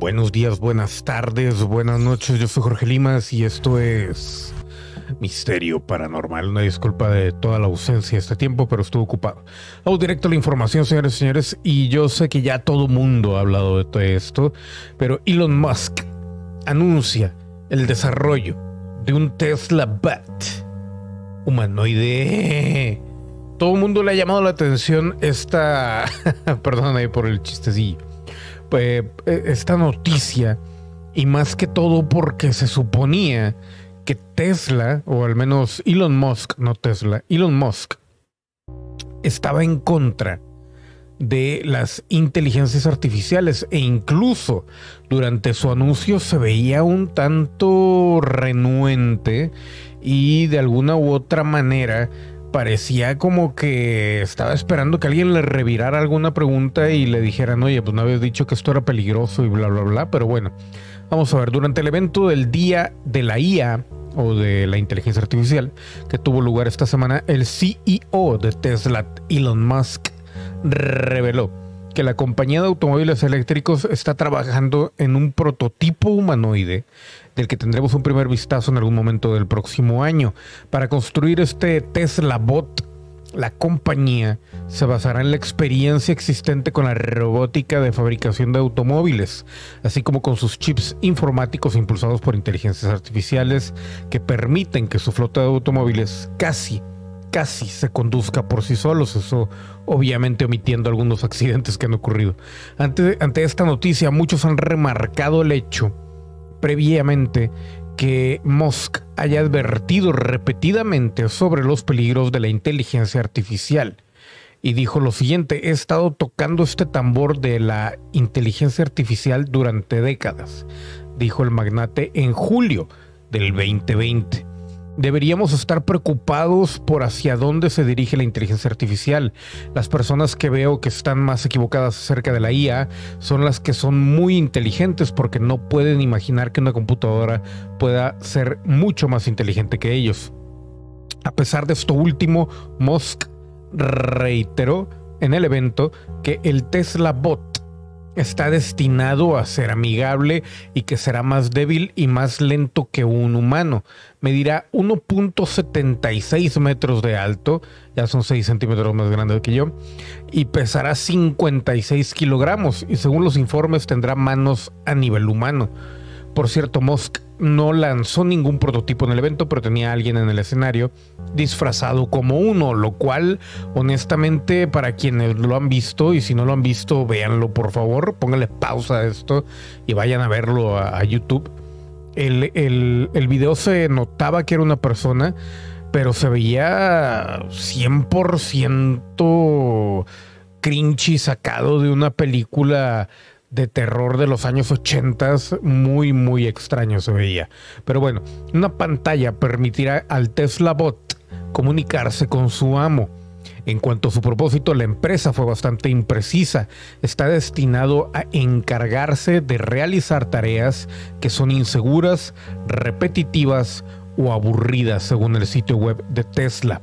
Buenos días, buenas tardes, buenas noches. Yo soy Jorge Limas y esto es Misterio Paranormal. Una disculpa de toda la ausencia de este tiempo, pero estuve ocupado. Vamos directo la información, señores y señores. Y yo sé que ya todo mundo ha hablado de todo esto, pero Elon Musk anuncia el desarrollo de un Tesla Bat humanoide. Todo el mundo le ha llamado la atención esta. Perdón ahí por el chistecillo eh, esta noticia y más que todo porque se suponía que Tesla, o al menos Elon Musk, no Tesla, Elon Musk, estaba en contra de las inteligencias artificiales e incluso durante su anuncio se veía un tanto renuente y de alguna u otra manera parecía como que estaba esperando que alguien le revirara alguna pregunta y le dijeran, oye, pues no habías dicho que esto era peligroso y bla, bla, bla. Pero bueno, vamos a ver, durante el evento del Día de la IA o de la inteligencia artificial que tuvo lugar esta semana, el CEO de Tesla, Elon Musk, reveló que la compañía de automóviles eléctricos está trabajando en un prototipo humanoide del que tendremos un primer vistazo en algún momento del próximo año. Para construir este Tesla Bot, la compañía se basará en la experiencia existente con la robótica de fabricación de automóviles, así como con sus chips informáticos impulsados por inteligencias artificiales que permiten que su flota de automóviles casi casi se conduzca por sí solos, eso obviamente omitiendo algunos accidentes que han ocurrido. Ante, ante esta noticia, muchos han remarcado el hecho previamente que Musk haya advertido repetidamente sobre los peligros de la inteligencia artificial. Y dijo lo siguiente, he estado tocando este tambor de la inteligencia artificial durante décadas, dijo el magnate en julio del 2020 deberíamos estar preocupados por hacia dónde se dirige la inteligencia artificial. Las personas que veo que están más equivocadas acerca de la IA son las que son muy inteligentes porque no pueden imaginar que una computadora pueda ser mucho más inteligente que ellos. A pesar de esto último, Musk reiteró en el evento que el Tesla Bot está destinado a ser amigable y que será más débil y más lento que un humano. Medirá 1.76 metros de alto, ya son 6 centímetros más grande que yo, y pesará 56 kilogramos y según los informes tendrá manos a nivel humano. Por cierto, Musk no lanzó ningún prototipo en el evento, pero tenía a alguien en el escenario disfrazado como uno, lo cual honestamente para quienes lo han visto y si no lo han visto, véanlo por favor, pónganle pausa a esto y vayan a verlo a, YouTube. El, el, el video se notaba que era una persona, pero se veía 100% cringy sacado de una película de terror de los años 80, muy, muy extraño se veía. Pero bueno, una pantalla permitirá al Tesla Bot comunicarse con su amo. En cuanto a su propósito, la empresa fue bastante imprecisa. Está destinado a encargarse de realizar tareas que son inseguras, repetitivas o aburridas, según el sitio web de Tesla.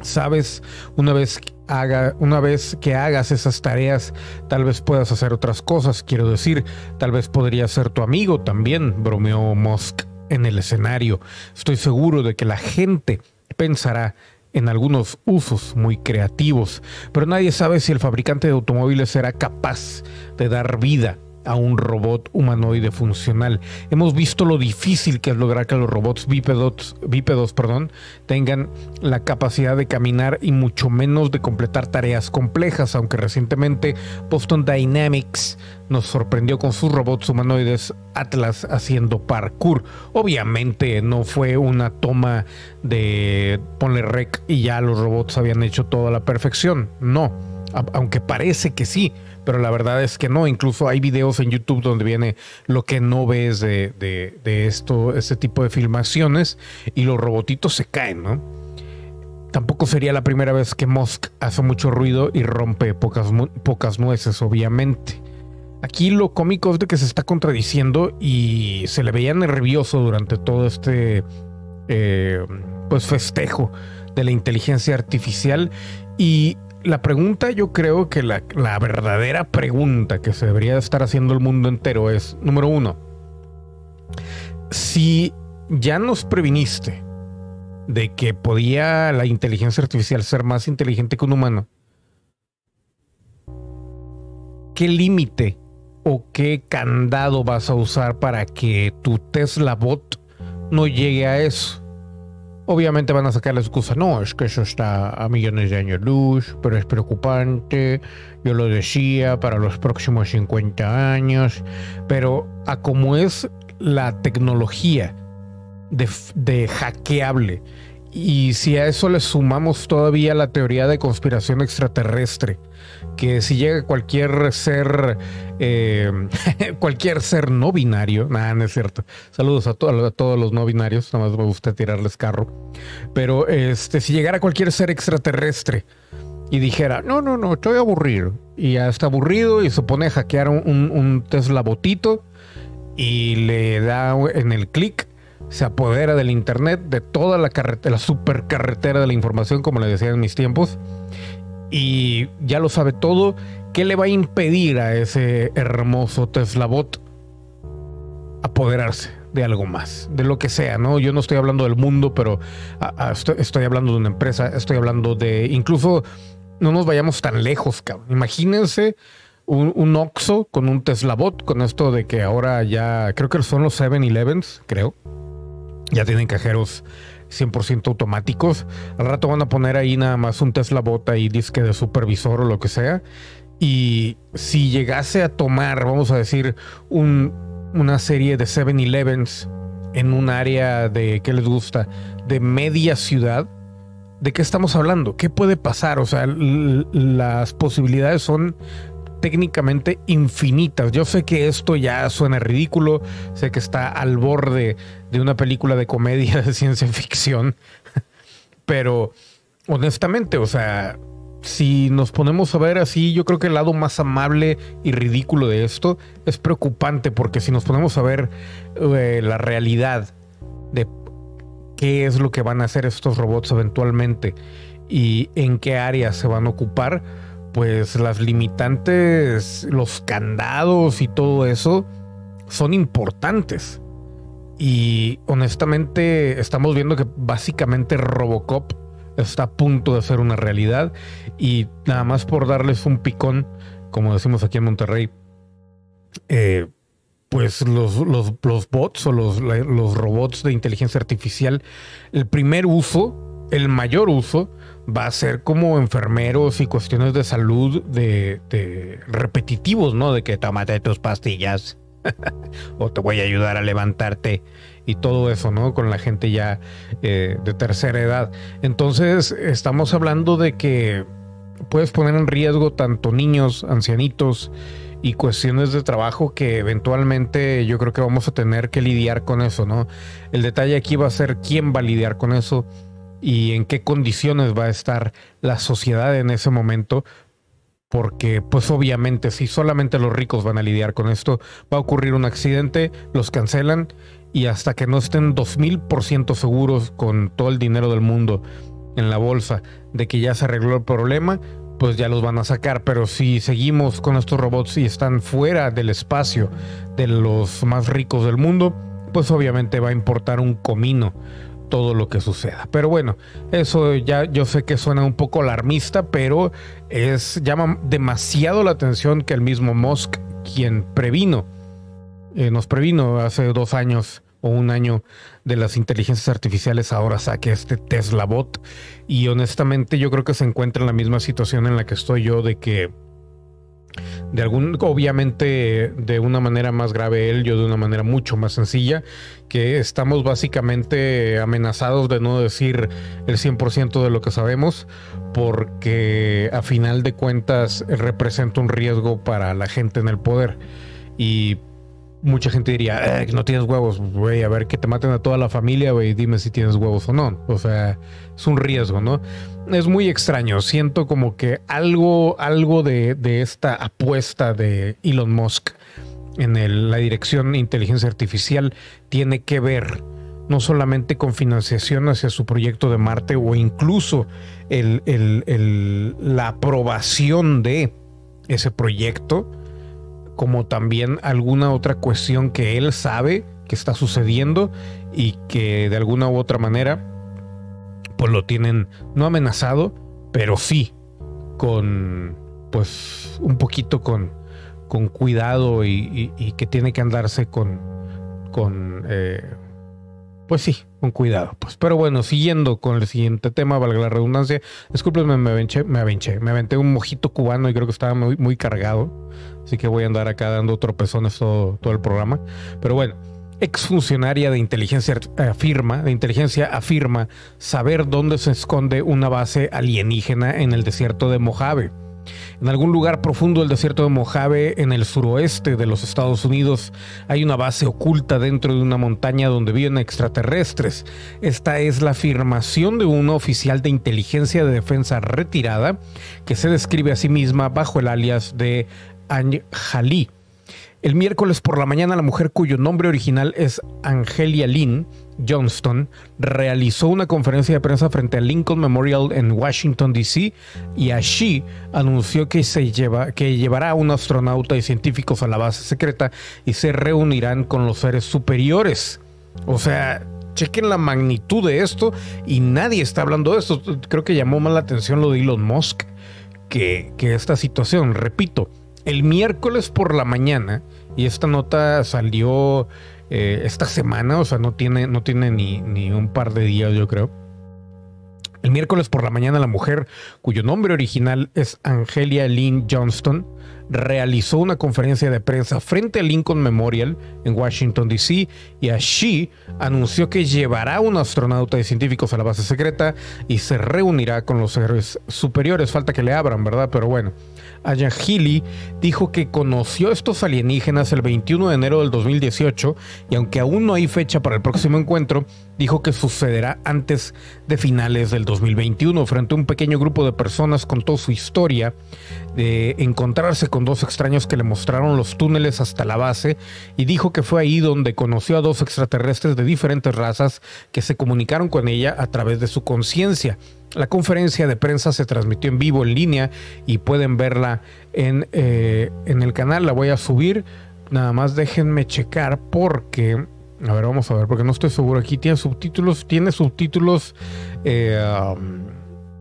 Sabes, una vez haga, una vez que hagas esas tareas, tal vez puedas hacer otras cosas. Quiero decir, tal vez podría ser tu amigo también, bromeó Musk en el escenario. Estoy seguro de que la gente pensará en algunos usos muy creativos, pero nadie sabe si el fabricante de automóviles será capaz de dar vida a un robot humanoide funcional. Hemos visto lo difícil que es lograr que los robots bípedos, bípedos perdón, tengan la capacidad de caminar y mucho menos de completar tareas complejas, aunque recientemente Boston Dynamics nos sorprendió con sus robots humanoides Atlas haciendo parkour. Obviamente no fue una toma de ponle rec y ya los robots habían hecho toda la perfección, no, aunque parece que sí pero la verdad es que no. Incluso hay videos en YouTube donde viene lo que no ves de, esto, este tipo de filmaciones y los robotitos se caen, ¿no? Tampoco sería la primera vez que Musk hace mucho ruido y rompe pocas, pocas nueces, obviamente. Aquí lo cómico es de que se está contradiciendo y se le veía nervioso durante todo este eh, pues festejo de la inteligencia artificial y la pregunta, yo creo que la, la verdadera pregunta que se debería estar haciendo el mundo entero es, número uno, si ya nos previniste de que podía la inteligencia artificial ser más inteligente que un humano, ¿qué límite o qué candado vas a usar para que tu Tesla bot no llegue a eso? Obviamente van a sacar la excusa, no, es que eso está a millones de años luz, pero es preocupante, yo lo decía, para los próximos 50 años, pero a como es la tecnología de, de hackeable, y si a eso le sumamos todavía la teoría de conspiración extraterrestre, que si llega cualquier ser, eh, cualquier ser no binario, nada, no es cierto. Saludos a, todos los no binarios, nada más me gusta tirarles carro. Pero este, si llegara cualquier ser extraterrestre y dijera, no, no, no, estoy aburrido, y ya está aburrido y se pone a hackear un, un Tesla botito y le da en el clic se apodera del internet, de toda la carretera, la supercarretera de la información, como le decía en mis tiempos, y ya lo sabe todo, ¿qué le va a impedir a ese hermoso Tesla bot apoderarse de algo más, de lo que sea, ¿no? Yo no estoy hablando del mundo, pero estoy, hablando de una empresa, estoy hablando de, incluso, no nos vayamos tan lejos, cabrón. Imagínense un, un Oxxo con un Tesla bot, con esto de que ahora ya, creo que son los 7-Elevens, creo. Ya tienen cajeros 100% automáticos. Al rato van a poner ahí nada más un Tesla Bot y disque de supervisor o lo que sea. Y si llegase a tomar, vamos a decir, un, una serie de 7-Elevens en un área de, ¿qué les gusta? De media ciudad. ¿De qué estamos hablando? ¿Qué puede pasar? O sea, las posibilidades son técnicamente infinitas. Yo sé que esto ya suena ridículo, sé que está al borde de una película de comedia de ciencia ficción, pero honestamente, o sea, si nos ponemos a ver así, yo creo que el lado más amable y ridículo de esto es preocupante porque si nos ponemos a ver eh, la realidad de qué es lo que van a hacer estos robots eventualmente y en qué áreas se van a ocupar, pues las limitantes, los candados y todo eso son importantes. Y honestamente estamos viendo que básicamente Robocop está a punto de ser una realidad. Y nada más por darles un picón, como decimos aquí en Monterrey, eh, pues los, los, bots o los, los robots de inteligencia artificial, el primer uso, el mayor uso, va a ser como enfermeros y cuestiones de salud de, repetitivos, ¿no? De que tómate tus pastillas o te voy a ayudar a levantarte y todo eso, ¿no? Con la gente ya eh, de tercera edad. Entonces, estamos hablando de que puedes poner en riesgo tanto niños, ancianitos y cuestiones de trabajo que eventualmente yo creo que vamos a tener que lidiar con eso, ¿no? El detalle aquí va a ser quién va a lidiar con eso y en qué condiciones va a estar la sociedad en ese momento, porque pues obviamente si solamente los ricos van a lidiar con esto, va a ocurrir un accidente, los cancelan y hasta que no estén 2000% seguros con todo el dinero del mundo en la bolsa de que ya se arregló el problema, pues ya los van a sacar. Pero si seguimos con estos robots y están fuera del espacio de los más ricos del mundo, pues obviamente va a importar un comino todo lo que suceda. Pero bueno, eso ya yo sé que suena un poco alarmista, pero es llama demasiado la atención que el mismo Musk, quien previno, eh, nos previno hace dos años o un año de las inteligencias artificiales, ahora saque este Tesla Bot. Y honestamente yo creo que se encuentra en la misma situación en la que estoy yo de que de algún, obviamente de una manera más grave él, yo de una manera mucho más sencilla, que estamos básicamente amenazados de no decir el 100% de lo que sabemos, porque a final de cuentas representa un riesgo para la gente en el poder. Y mucha gente diría, eh, no tienes huevos, güey, a ver que te maten a toda la familia, güey, dime si tienes huevos o no. O sea, es un riesgo, ¿no? Es muy extraño, siento como que algo, algo de, esta apuesta de Elon Musk en la dirección de inteligencia artificial tiene que ver no solamente con financiación hacia su proyecto de Marte o incluso la aprobación de ese proyecto, como también alguna otra cuestión que él sabe que está sucediendo y que de alguna u otra manera pues lo tienen no amenazado, pero sí con pues un poquito con, con cuidado y, que tiene que andarse con con eh, pues sí, con cuidado. Pues, pero bueno, siguiendo con el siguiente tema, valga la redundancia. Discúlpenme, me avenché, me avenché, me aventé un mojito cubano y creo que estaba muy, muy cargado. Así que voy a andar acá dando tropezones todo, todo el programa. Pero bueno, exfuncionaria de inteligencia afirma, de inteligencia afirma saber dónde se esconde una base alienígena en el desierto de Mojave. En algún lugar profundo del desierto de Mojave, en el suroeste de los Estados Unidos, hay una base oculta dentro de una montaña donde viven extraterrestres. Esta es la afirmación de una oficial de inteligencia de defensa retirada que se describe a sí misma bajo el alias de Anjali. El miércoles por la mañana, la mujer cuyo nombre original es Angelia Lynn Johnston realizó una conferencia de prensa frente al Lincoln Memorial en Washington, D.C. y allí anunció que, se lleva, que llevará a un astronauta y científicos a la base secreta y se reunirán con los seres superiores. O sea, chequen la magnitud de esto y nadie está hablando de esto. Creo que llamó más la atención lo de Elon Musk que, que esta situación. Repito, el miércoles por la mañana, y esta nota salió eh, esta semana, o sea, no tiene, no tiene ni, ni un par de días, yo creo. El miércoles por la mañana, la mujer, cuyo nombre original es Angelia Lynn Johnston, realizó una conferencia de prensa frente al Lincoln Memorial en Washington, D.C. y allí anunció que llevará a un astronauta y científicos a la base secreta y se reunirá con los héroes superiores. Falta que le abran, ¿verdad? Pero bueno. Ayahili dijo que conoció estos alienígenas el 21 de enero del 2018 y aunque aún no hay fecha para el próximo encuentro, dijo que sucederá antes de finales del 2021. Frente a un pequeño grupo de personas contó su historia de encontrarse con dos extraños que le mostraron los túneles hasta la base y dijo que fue ahí donde conoció a dos extraterrestres de diferentes razas que se comunicaron con ella a través de su conciencia. La conferencia de prensa se transmitió en vivo en línea y pueden verla en, eh, en el canal. La voy a subir. Nada más déjenme checar porque... A ver, vamos a ver, porque no estoy seguro. Aquí tiene subtítulos, tiene subtítulos eh, um,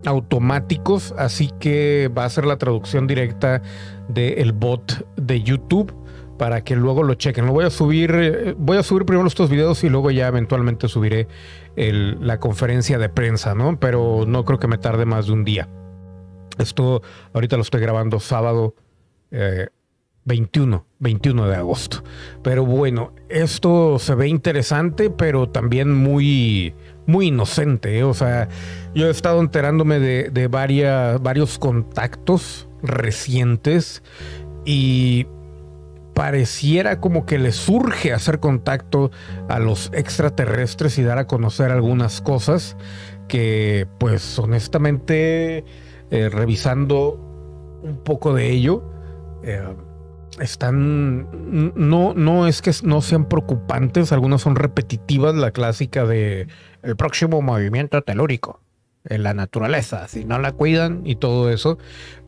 automáticos, así que va a ser la traducción directa del bot de YouTube para que luego lo chequen. Lo voy a subir, eh, voy a subir primero estos videos y luego ya eventualmente subiré la conferencia de prensa, ¿no? Pero no creo que me tarde más de un día. Esto ahorita lo estoy grabando sábado 21, eh, 21 de agosto. Pero bueno, esto se ve interesante, pero también muy, muy inocente. ¿eh? O sea, yo he estado enterándome de, de varios contactos recientes y pareciera como que le surge hacer contacto a los extraterrestres y dar a conocer algunas cosas que pues honestamente eh, revisando un poco de ello eh, están no no es que no sean preocupantes algunas son repetitivas la clásica de el próximo movimiento telúrico en la naturaleza si no la cuidan y todo eso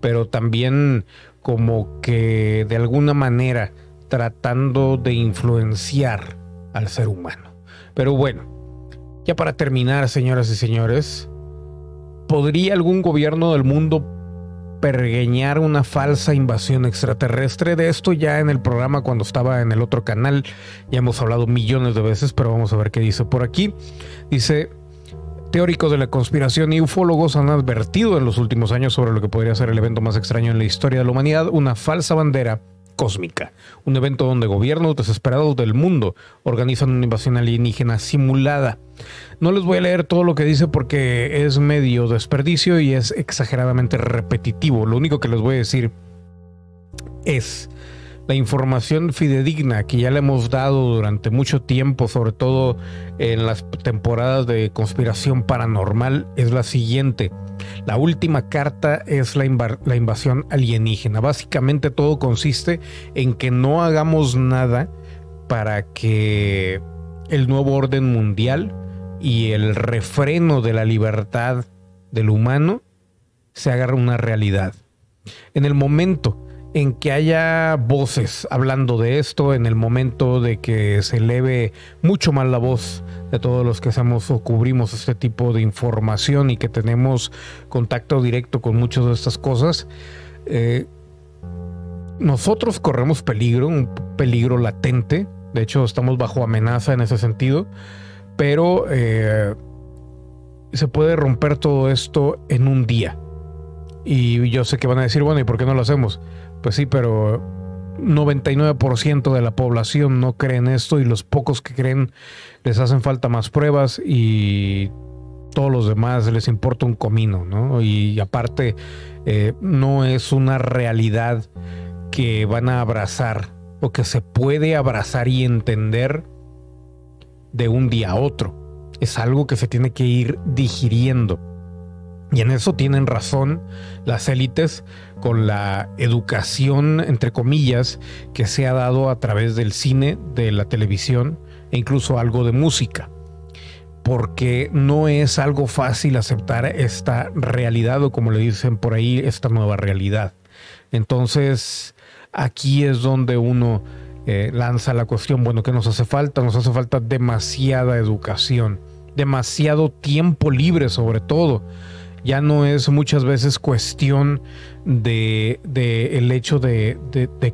pero también como que de alguna manera tratando de influenciar al ser humano. Pero bueno, ya para terminar, señoras y señores, ¿podría algún gobierno del mundo pergueñar una falsa invasión extraterrestre? De esto ya en el programa cuando estaba en el otro canal, ya hemos hablado millones de veces, pero vamos a ver qué dice por aquí. Dice, Teóricos de la conspiración y ufólogos han advertido en los últimos años sobre lo que podría ser el evento más extraño en la historia de la humanidad, una falsa bandera cósmica, un evento donde gobiernos desesperados del mundo organizan una invasión alienígena simulada. No les voy a leer todo lo que dice porque es medio desperdicio y es exageradamente repetitivo. Lo único que les voy a decir es la información fidedigna que ya le hemos dado durante mucho tiempo, sobre todo en las temporadas de conspiración paranormal, es la siguiente. La última carta es la, la, invasión alienígena. Básicamente todo consiste en que no hagamos nada para que el nuevo orden mundial y el refreno de la libertad del humano se haga una realidad. En el momento en que haya voces hablando de esto, en el momento de que se eleve mucho más la voz de todos los que hacemos o cubrimos este tipo de información y que tenemos contacto directo con muchas de estas cosas, eh, nosotros corremos peligro, un peligro latente. De hecho, estamos bajo amenaza en ese sentido. Pero eh, se puede romper todo esto en un día. Y yo sé que van a decir, bueno, ¿y por qué no lo hacemos? Pues sí, pero 99% de la población no creen esto y los pocos que creen les hacen falta más pruebas y todos los demás les importa un comino, ¿no? Y aparte, eh, no es una realidad que van a abrazar o que se puede abrazar y entender de un día a otro. Es algo que se tiene que ir digiriendo. Y en eso tienen razón las élites con la educación, entre comillas, que se ha dado a través del cine, de la televisión e incluso algo de música. Porque no es algo fácil aceptar esta realidad o como le dicen por ahí, esta nueva realidad. Entonces, aquí es donde uno eh, lanza la cuestión, bueno, ¿qué nos hace falta? Nos hace falta demasiada educación, demasiado tiempo libre sobre todo ya no es muchas veces cuestión de, el hecho de,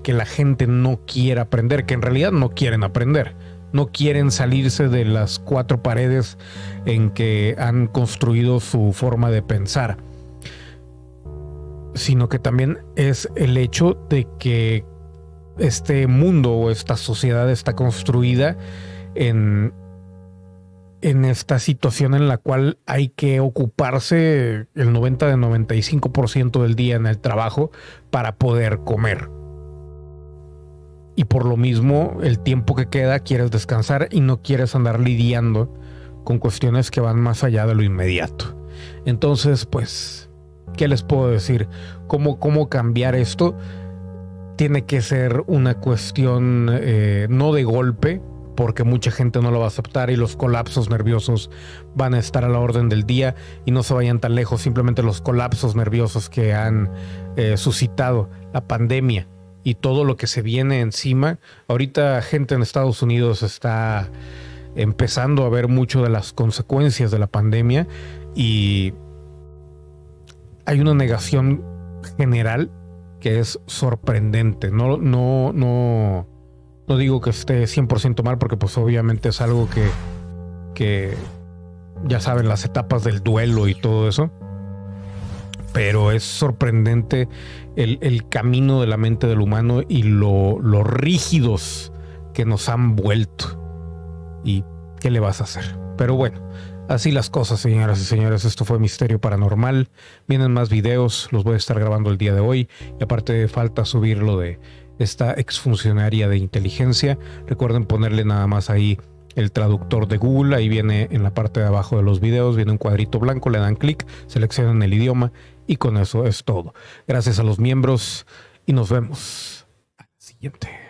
que la gente no quiera aprender, que en realidad no quieren aprender, no quieren salirse de las cuatro paredes en que han construido su forma de pensar, sino que también es el hecho de que este mundo o esta sociedad está construida en, en esta situación en la cual hay que ocuparse el 90 de 95% del día en el trabajo para poder comer. Y por lo mismo, el tiempo que queda quieres descansar y no quieres andar lidiando con cuestiones que van más allá de lo inmediato. Entonces, pues, ¿qué les puedo decir? ¿Cómo, cómo cambiar esto? Tiene que ser una cuestión eh, no de golpe, porque mucha gente no lo va a aceptar y los colapsos nerviosos van a estar a la orden del día y no se vayan tan lejos, simplemente los colapsos nerviosos que han eh, suscitado la pandemia y todo lo que se viene encima. Ahorita gente en Estados Unidos está empezando a ver mucho de las consecuencias de la pandemia y hay una negación general que es sorprendente. No, no, no no digo que esté 100% mal porque pues obviamente es algo que, que ya saben las etapas del duelo y todo eso. Pero es sorprendente el, camino de la mente del humano y lo, lo rígidos que nos han vuelto. ¿Y qué le vas a hacer? Pero bueno, Así las cosas, señoras y señores. Esto fue Misterio Paranormal. Vienen más videos, los voy a estar grabando el día de hoy. Y aparte falta subirlo de esta exfuncionaria de inteligencia. Recuerden ponerle nada más ahí el traductor de Google, ahí viene en la parte de abajo de los videos, viene un cuadrito blanco, le dan clic, seleccionan el idioma y con eso es todo. Gracias a los miembros y nos vemos al siguiente.